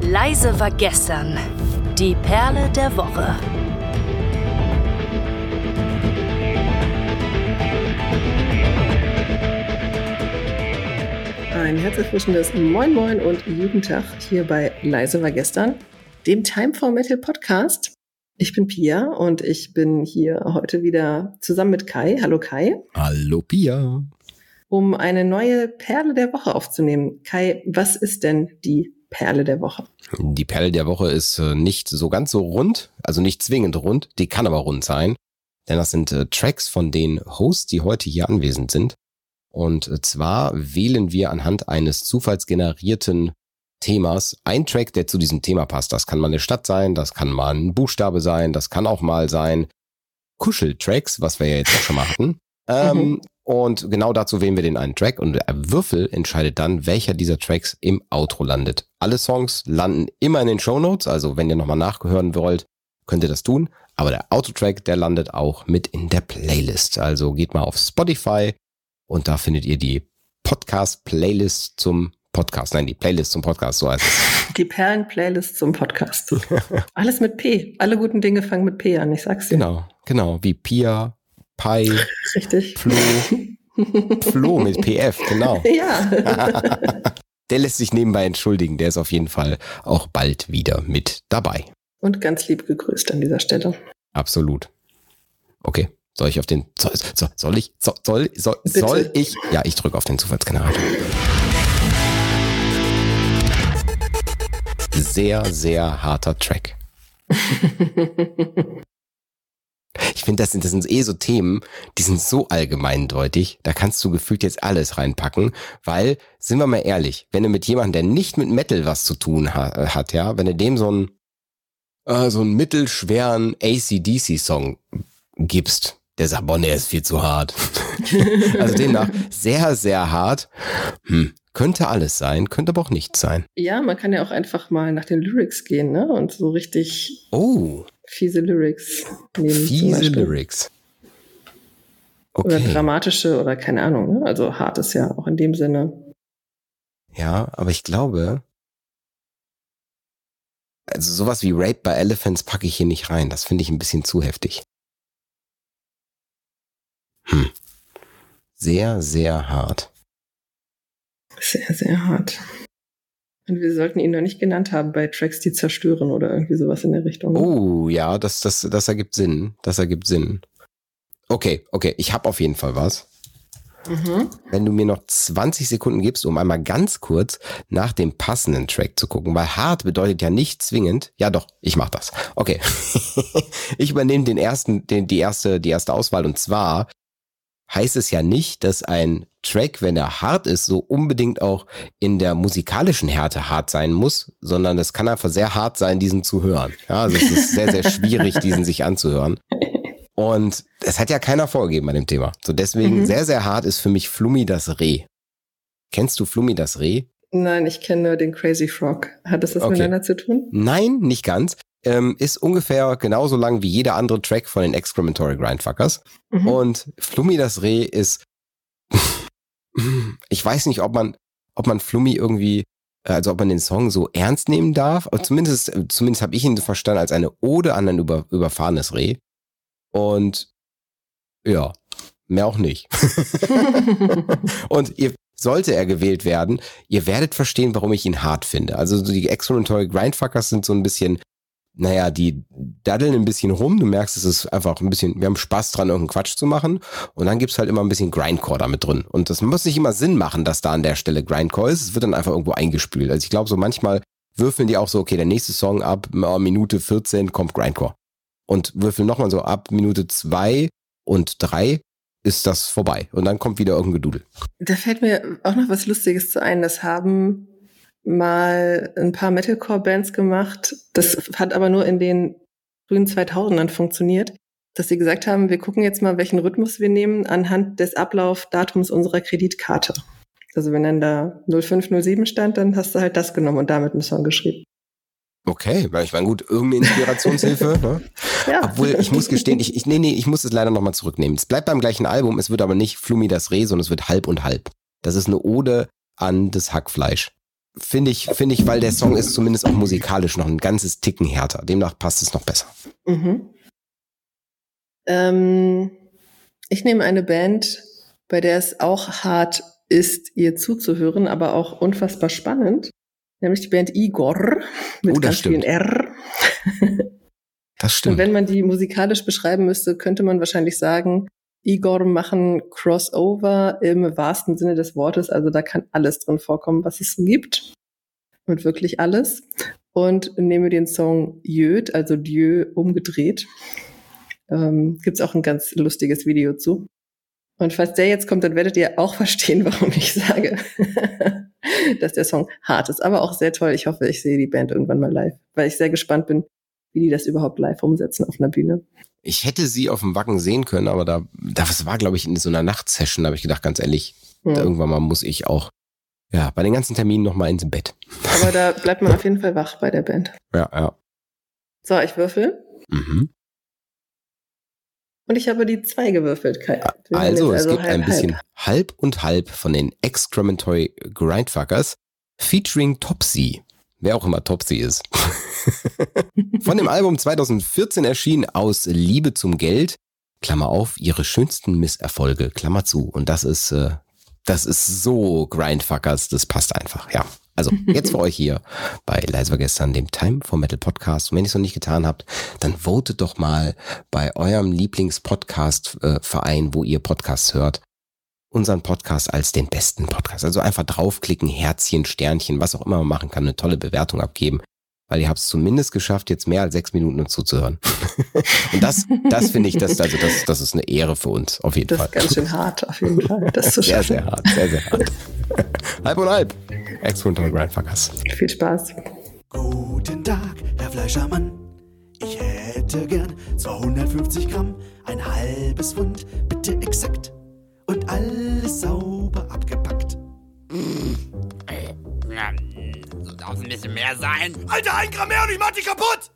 Leise war gestern. Die Perle der Woche. Ein herzerfrischendes Moin Moin und guten Tag hier bei Leise war gestern, dem Time for Metal Podcast. Ich bin Pia und ich bin hier heute wieder zusammen mit Kai. Hallo Kai. Hallo Pia. Um eine neue Perle der Woche aufzunehmen. Kai, was ist denn die Perle der Woche? Die Perle der Woche ist äh, nicht so ganz so rund, also nicht zwingend rund, die kann aber rund sein. Denn das sind äh, Tracks von den Hosts, die heute hier anwesend sind. Und äh, zwar wählen wir anhand eines zufallsgenerierten Themas ein Track, der zu diesem Thema passt. Das kann mal eine Stadt sein, das kann mal ein Buchstabe sein, das kann auch mal sein Kuscheltracks, was wir ja jetzt auch schon mal hatten. Ähm, mhm. Und genau dazu wählen wir den einen Track und der Würfel entscheidet dann, welcher dieser Tracks im Outro landet. Alle Songs landen immer in den Show Notes, also wenn ihr nochmal nachgehören wollt, könnt ihr das tun. Aber der Outro-Track, der landet auch mit in der Playlist. Also geht mal auf Spotify und da findet ihr die Podcast-Playlist zum Podcast. Nein, die Playlist zum Podcast, so heißt es. Die Perlen-Playlist zum Podcast. Alles mit P. Alle guten Dinge fangen mit P an, ich sag's dir. Genau, genau. Wie Pia, Pi, Richtig. Flo. Flo mit PF, genau. Ja. Der lässt sich nebenbei entschuldigen. Der ist auf jeden Fall auch bald wieder mit dabei. Und ganz lieb gegrüßt an dieser Stelle. Absolut. Okay. Soll ich auf den. Soll, soll, soll ich? Soll, soll, soll, ich? Ja, ich drücke auf den Zufallsgenerator. Sehr, sehr harter Track. Ich finde, das sind, das sind eh so Themen, die sind so allgemeindeutig, da kannst du gefühlt jetzt alles reinpacken, weil, sind wir mal ehrlich, wenn du mit jemandem, der nicht mit Metal was zu tun ha hat, ja, wenn du dem so einen, äh, so einen mittelschweren ACDC-Song gibst, der sagt, boah, der ist viel zu hart. also demnach sehr, sehr hart. Hm, könnte alles sein, könnte aber auch nichts sein. Ja, man kann ja auch einfach mal nach den Lyrics gehen, ne? Und so richtig. Oh fiese Lyrics nehmen. Fiese Lyrics. Okay. Oder dramatische oder keine Ahnung. Ne? Also hart ist ja auch in dem Sinne. Ja, aber ich glaube, also sowas wie Rape by Elephants packe ich hier nicht rein. Das finde ich ein bisschen zu heftig. Hm. Sehr, sehr hart. Sehr, sehr hart. Und wir sollten ihn noch nicht genannt haben bei Tracks, die zerstören oder irgendwie sowas in der Richtung. Oh, ja, das, das, das ergibt Sinn. Das ergibt Sinn. Okay, okay, ich habe auf jeden Fall was. Mhm. Wenn du mir noch 20 Sekunden gibst, um einmal ganz kurz nach dem passenden Track zu gucken, weil hart bedeutet ja nicht zwingend. Ja, doch, ich mach das. Okay. ich übernehme den ersten, den, die erste, die erste Auswahl und zwar heißt es ja nicht, dass ein Track, wenn er hart ist, so unbedingt auch in der musikalischen Härte hart sein muss, sondern das kann einfach sehr hart sein, diesen zu hören. Ja, also es ist sehr, sehr schwierig, diesen sich anzuhören. Und es hat ja keiner vorgegeben bei dem Thema. So deswegen mhm. sehr, sehr hart ist für mich Flummi das Reh. Kennst du Flummi das Reh? Nein, ich kenne nur den Crazy Frog. Hat das was okay. miteinander zu tun? Nein, nicht ganz ähm, ist ungefähr genauso lang wie jeder andere Track von den Excrementory Grindfuckers. Mhm. Und Flummi das Reh ist, ich weiß nicht, ob man, ob man Flummi irgendwie, äh, also ob man den Song so ernst nehmen darf. Aber zumindest, zumindest habe ich ihn verstanden als eine Ode an ein über, überfahrenes Reh. Und ja, mehr auch nicht. und ihr, sollte er gewählt werden, ihr werdet verstehen, warum ich ihn hart finde. Also die Excrementory Grindfuckers sind so ein bisschen naja, die daddeln ein bisschen rum. Du merkst, es ist einfach ein bisschen, wir haben Spaß dran, irgendeinen Quatsch zu machen. Und dann gibt's halt immer ein bisschen Grindcore damit drin. Und das muss nicht immer Sinn machen, dass da an der Stelle Grindcore ist. Es wird dann einfach irgendwo eingespült. Also ich glaube, so manchmal würfeln die auch so, okay, der nächste Song ab Minute 14 kommt Grindcore. Und würfeln nochmal so ab Minute zwei und drei ist das vorbei. Und dann kommt wieder irgendein Gedudel. Da fällt mir auch noch was Lustiges zu ein. Das haben mal ein paar Metalcore-Bands gemacht. Das hat aber nur in den frühen 2000ern funktioniert, dass sie gesagt haben, wir gucken jetzt mal, welchen Rhythmus wir nehmen anhand des Ablaufdatums unserer Kreditkarte. Also wenn dann da 0507 stand, dann hast du halt das genommen und damit einen Song geschrieben. Okay, weil ich meine, gut, irgendeine Inspirationshilfe. ne? ja. Obwohl, ich muss gestehen, ich, ich, nee, nee, ich muss es leider nochmal zurücknehmen. Es bleibt beim gleichen Album, es wird aber nicht Flumi das Reh, sondern es wird halb und halb. Das ist eine Ode an das Hackfleisch finde ich, finde ich, weil der Song ist zumindest auch musikalisch noch ein ganzes Ticken härter. Demnach passt es noch besser. Mhm. Ähm, ich nehme eine Band, bei der es auch hart ist, ihr zuzuhören, aber auch unfassbar spannend. Nämlich die Band Igor mit Oh, das ganz vielen stimmt. R. Das Und stimmt. wenn man die musikalisch beschreiben müsste, könnte man wahrscheinlich sagen, Igor machen Crossover im wahrsten Sinne des Wortes. Also da kann alles drin vorkommen, was es gibt. Und wirklich alles. Und nehme den Song Jöd, also Dieu umgedreht. Ähm, Gibt es auch ein ganz lustiges Video zu. Und falls der jetzt kommt, dann werdet ihr auch verstehen, warum ich sage, dass der Song hart ist. Aber auch sehr toll. Ich hoffe, ich sehe die Band irgendwann mal live, weil ich sehr gespannt bin, wie die das überhaupt live umsetzen auf einer Bühne. Ich hätte sie auf dem Wacken sehen können, aber da, das war, glaube ich, in so einer Nachtsession, da habe ich gedacht, ganz ehrlich, Hm. irgendwann mal muss ich auch, ja, bei den ganzen Terminen noch mal ins Bett. Aber da bleibt man auf jeden Fall wach bei der Band. Ja, ja. So, ich würfel. Mhm. Und ich habe die zwei gewürfelt. Kai. Also, es gibt ein halb, bisschen halb. halb. und halb von den Excrementory Grindfuckers featuring Topsy. Wer auch immer Topsy ist. von dem Album 2014 erschienen aus Liebe zum Geld. Klammer auf, ihre schönsten Misserfolge, Klammer zu. Und das ist, äh, das ist so Grindfuckers, das passt einfach, ja. Also, jetzt für euch hier bei Leise war gestern, dem Time for Metal Podcast. Und wenn ihr es noch nicht getan habt, dann votet doch mal bei eurem Lieblingspodcast-Verein, wo ihr Podcasts hört, unseren Podcast als den besten Podcast. Also einfach draufklicken, Herzchen, Sternchen, was auch immer man machen kann, eine tolle Bewertung abgeben. Weil ihr habt es zumindest geschafft, jetzt mehr als sechs Minuten uns zuzuhören. Und das, das finde ich, das, also das, das ist eine Ehre für uns, auf jeden Das Fall. ist ganz schön hart, auf jeden Fall. Das zu Sehr, schaffen. sehr hart, sehr, sehr hart. halb und halb. Ex-Frontal Grindfuckers. Viel Spaß. Guten Tag, Herr Fleischermann. Ich hätte gern 250 Gramm, ein halbes Pfund, bitte exakt. Alles sauber abgepackt. So darf es ein bisschen mehr sein. Alter, ein Gramm mehr und ich mach dich kaputt!